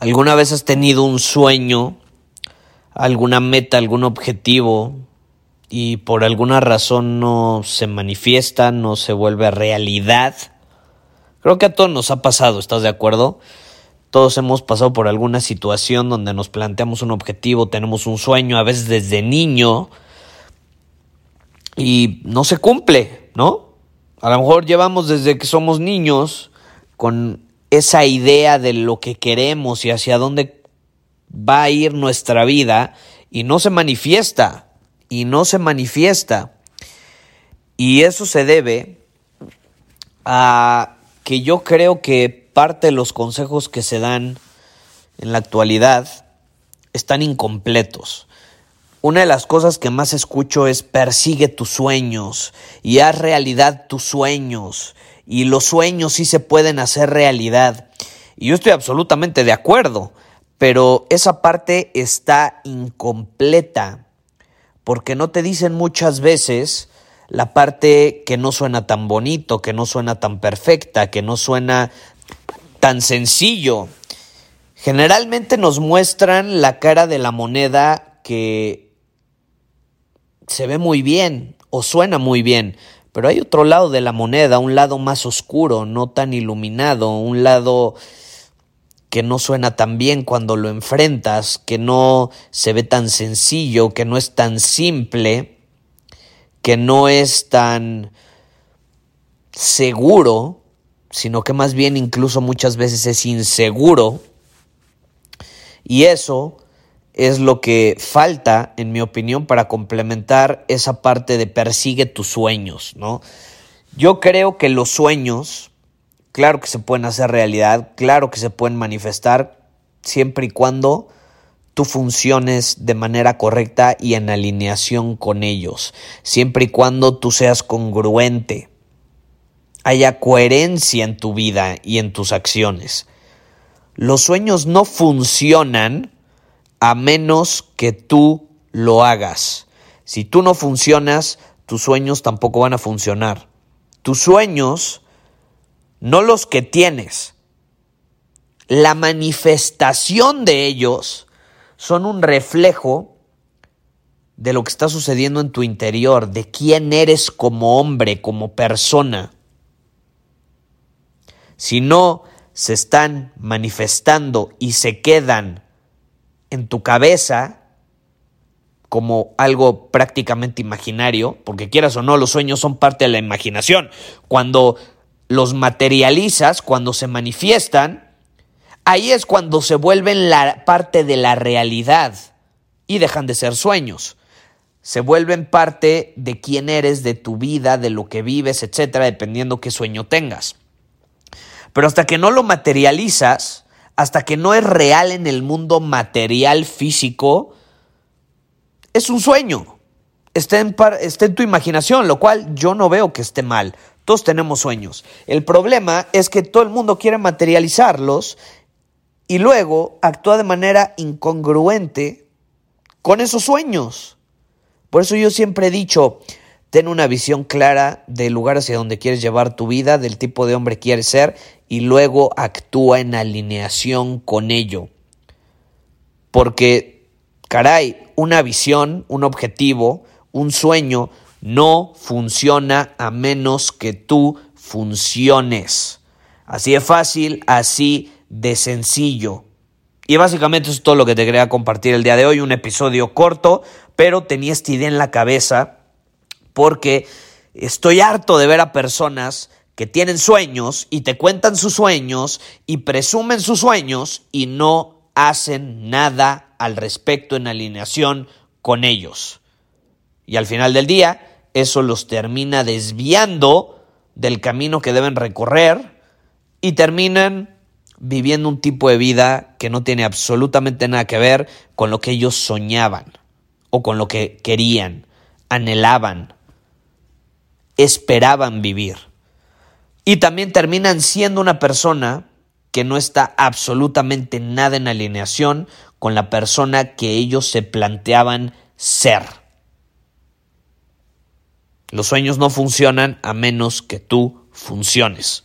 ¿Alguna vez has tenido un sueño, alguna meta, algún objetivo y por alguna razón no se manifiesta, no se vuelve realidad? Creo que a todos nos ha pasado, ¿estás de acuerdo? Todos hemos pasado por alguna situación donde nos planteamos un objetivo, tenemos un sueño, a veces desde niño, y no se cumple, ¿no? A lo mejor llevamos desde que somos niños con esa idea de lo que queremos y hacia dónde va a ir nuestra vida y no se manifiesta, y no se manifiesta. Y eso se debe a que yo creo que parte de los consejos que se dan en la actualidad están incompletos. Una de las cosas que más escucho es persigue tus sueños y haz realidad tus sueños y los sueños sí se pueden hacer realidad. Y yo estoy absolutamente de acuerdo, pero esa parte está incompleta porque no te dicen muchas veces la parte que no suena tan bonito, que no suena tan perfecta, que no suena tan sencillo. Generalmente nos muestran la cara de la moneda que se ve muy bien o suena muy bien, pero hay otro lado de la moneda, un lado más oscuro, no tan iluminado, un lado que no suena tan bien cuando lo enfrentas, que no se ve tan sencillo, que no es tan simple, que no es tan seguro, sino que más bien incluso muchas veces es inseguro. Y eso es lo que falta, en mi opinión, para complementar esa parte de persigue tus sueños, ¿no? Yo creo que los sueños, claro que se pueden hacer realidad, claro que se pueden manifestar, siempre y cuando tú funciones de manera correcta y en alineación con ellos, siempre y cuando tú seas congruente, haya coherencia en tu vida y en tus acciones. Los sueños no funcionan a menos que tú lo hagas. Si tú no funcionas, tus sueños tampoco van a funcionar. Tus sueños, no los que tienes, la manifestación de ellos son un reflejo de lo que está sucediendo en tu interior, de quién eres como hombre, como persona. Si no se están manifestando y se quedan en tu cabeza como algo prácticamente imaginario, porque quieras o no, los sueños son parte de la imaginación. Cuando los materializas, cuando se manifiestan, ahí es cuando se vuelven la parte de la realidad y dejan de ser sueños. Se vuelven parte de quién eres, de tu vida, de lo que vives, etcétera, dependiendo qué sueño tengas. Pero hasta que no lo materializas, hasta que no es real en el mundo material físico, es un sueño. Está en, en, tu imaginación, lo cual yo no veo que esté mal. Todos tenemos sueños. El problema es que todo el mundo quiere materializarlos y luego actúa de manera incongruente con esos sueños. Por eso yo siempre he dicho, ten una visión clara del lugar hacia donde quieres llevar tu vida, del tipo de hombre que quieres ser y luego actúa en alineación con ello. Porque, caray, una visión, un objetivo, un sueño no funciona a menos que tú funciones. Así de fácil, así de sencillo. Y básicamente eso es todo lo que te quería compartir el día de hoy, un episodio corto, pero tenía esta idea en la cabeza porque estoy harto de ver a personas que tienen sueños y te cuentan sus sueños y presumen sus sueños y no hacen nada al respecto en alineación con ellos. Y al final del día, eso los termina desviando del camino que deben recorrer y terminan viviendo un tipo de vida que no tiene absolutamente nada que ver con lo que ellos soñaban o con lo que querían, anhelaban, esperaban vivir. Y también terminan siendo una persona que no está absolutamente nada en alineación con la persona que ellos se planteaban ser. Los sueños no funcionan a menos que tú funciones.